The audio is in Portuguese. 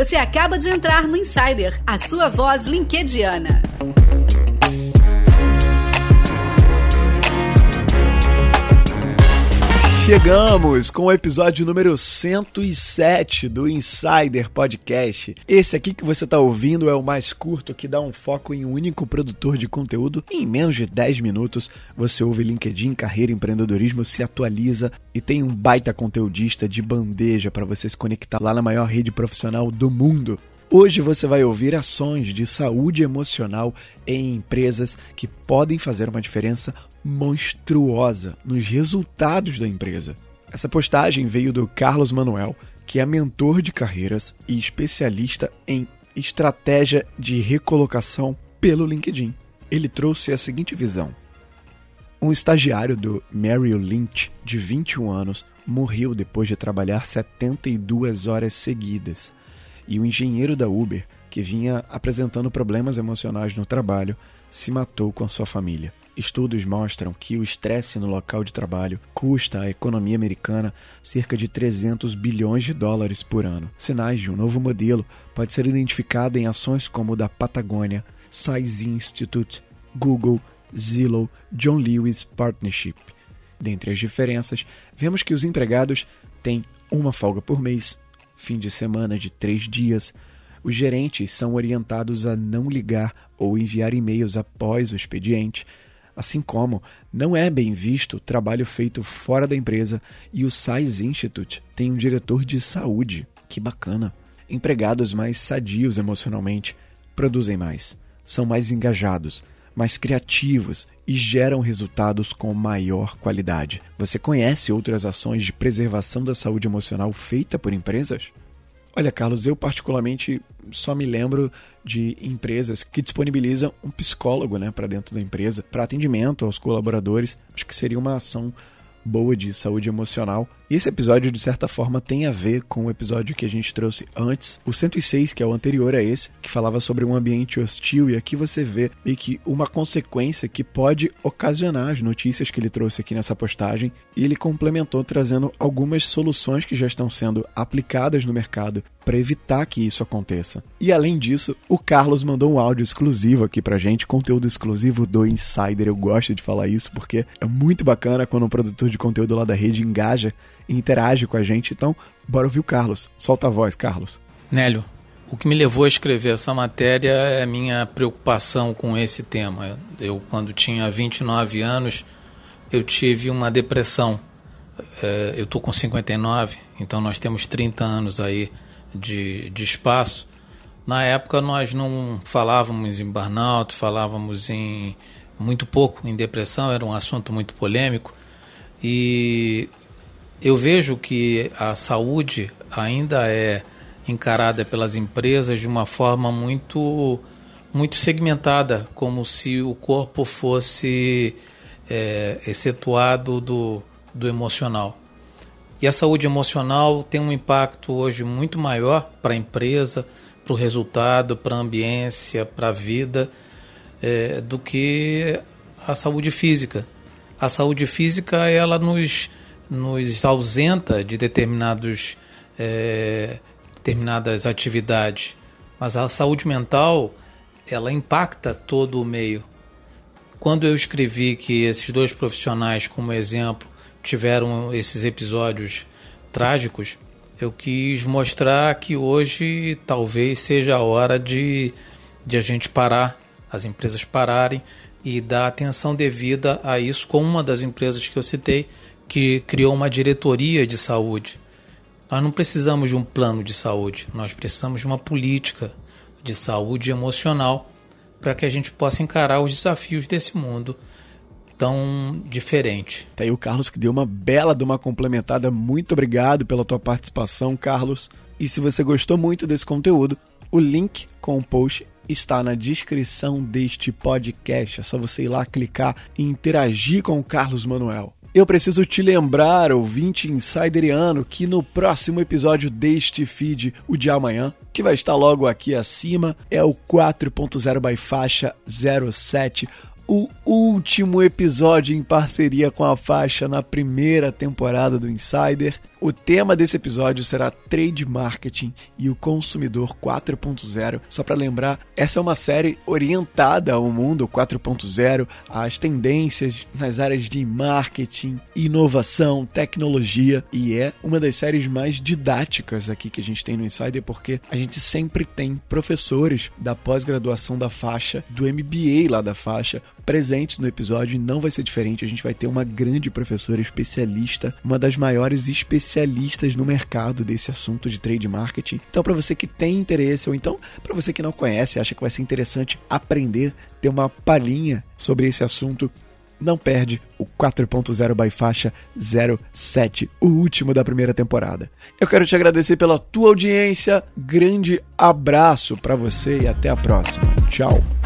Você acaba de entrar no Insider, a sua voz linkediana. Chegamos com o episódio número 107 do Insider Podcast. Esse aqui que você está ouvindo é o mais curto que dá um foco em um único produtor de conteúdo. Em menos de 10 minutos você ouve LinkedIn, carreira, empreendedorismo, se atualiza e tem um baita conteudista de bandeja para você se conectar lá na maior rede profissional do mundo. Hoje você vai ouvir ações de saúde emocional em empresas que podem fazer uma diferença monstruosa nos resultados da empresa. Essa postagem veio do Carlos Manuel, que é mentor de carreiras e especialista em estratégia de recolocação pelo LinkedIn. Ele trouxe a seguinte visão: um estagiário do Merrill Lynch, de 21 anos, morreu depois de trabalhar 72 horas seguidas e o engenheiro da Uber, que vinha apresentando problemas emocionais no trabalho, se matou com a sua família. Estudos mostram que o estresse no local de trabalho custa à economia americana cerca de 300 bilhões de dólares por ano. Sinais de um novo modelo pode ser identificado em ações como o da Patagônia, Size Institute, Google, Zillow, John Lewis Partnership. Dentre as diferenças, vemos que os empregados têm uma folga por mês, fim de semana de três dias, os gerentes são orientados a não ligar ou enviar e-mails após o expediente, assim como não é bem visto o trabalho feito fora da empresa e o SAIS Institute tem um diretor de saúde. Que bacana! Empregados mais sadios emocionalmente produzem mais, são mais engajados, mais criativos e geram resultados com maior qualidade. Você conhece outras ações de preservação da saúde emocional feita por empresas? Olha, Carlos, eu particularmente só me lembro de empresas que disponibilizam um psicólogo né, para dentro da empresa, para atendimento aos colaboradores. Acho que seria uma ação boa de saúde emocional. E esse episódio, de certa forma, tem a ver com o episódio que a gente trouxe antes, o 106, que é o anterior a esse, que falava sobre um ambiente hostil. E aqui você vê meio que uma consequência que pode ocasionar as notícias que ele trouxe aqui nessa postagem. E ele complementou trazendo algumas soluções que já estão sendo aplicadas no mercado para evitar que isso aconteça. E além disso, o Carlos mandou um áudio exclusivo aqui pra gente, conteúdo exclusivo do Insider. Eu gosto de falar isso porque é muito bacana quando um produtor de conteúdo lá da rede engaja e interage com a gente. Então, bora ouvir o Carlos. Solta a voz, Carlos. Nélio, o que me levou a escrever essa matéria é a minha preocupação com esse tema. Eu, quando tinha 29 anos, eu tive uma depressão. É, eu estou com 59, então nós temos 30 anos aí de, de espaço. Na época nós não falávamos em burnout, falávamos em muito pouco em depressão, era um assunto muito polêmico. E eu vejo que a saúde ainda é encarada pelas empresas de uma forma muito muito segmentada, como se o corpo fosse é, excetuado do, do emocional. E a saúde emocional tem um impacto hoje muito maior para a empresa, para o resultado, para a ambiência, para a vida, é, do que a saúde física. A saúde física ela nos, nos ausenta de determinados, é, determinadas atividades, mas a saúde mental ela impacta todo o meio. Quando eu escrevi que esses dois profissionais, como exemplo, tiveram esses episódios trágicos, eu quis mostrar que hoje talvez seja a hora de, de a gente parar, as empresas pararem e dar atenção devida a isso, como uma das empresas que eu citei, que criou uma diretoria de saúde. Nós não precisamos de um plano de saúde, nós precisamos de uma política de saúde emocional para que a gente possa encarar os desafios desse mundo tão diferente. Tá aí o Carlos que deu uma bela de uma complementada. Muito obrigado pela tua participação, Carlos. E se você gostou muito desse conteúdo, o link com o post está na descrição deste podcast. É só você ir lá clicar e interagir com o Carlos Manuel. Eu preciso te lembrar, ouvinte insideriano, que no próximo episódio deste feed, o de amanhã, que vai estar logo aqui acima, é o 4.0 by faixa 07 o último episódio em parceria com a faixa na primeira temporada do Insider. O tema desse episódio será Trade Marketing e o Consumidor 4.0. Só para lembrar, essa é uma série orientada ao mundo 4.0, às tendências nas áreas de marketing, inovação, tecnologia e é uma das séries mais didáticas aqui que a gente tem no Insider porque a gente sempre tem professores da pós-graduação da faixa, do MBA lá da faixa, presentes no episódio e não vai ser diferente. A gente vai ter uma grande professora especialista, uma das maiores especialistas no mercado desse assunto de trade marketing. Então, para você que tem interesse ou então para você que não conhece, acha que vai ser interessante aprender, ter uma palhinha sobre esse assunto, não perde o 4.0 by faixa 07, o último da primeira temporada. Eu quero te agradecer pela tua audiência, grande abraço para você e até a próxima. Tchau.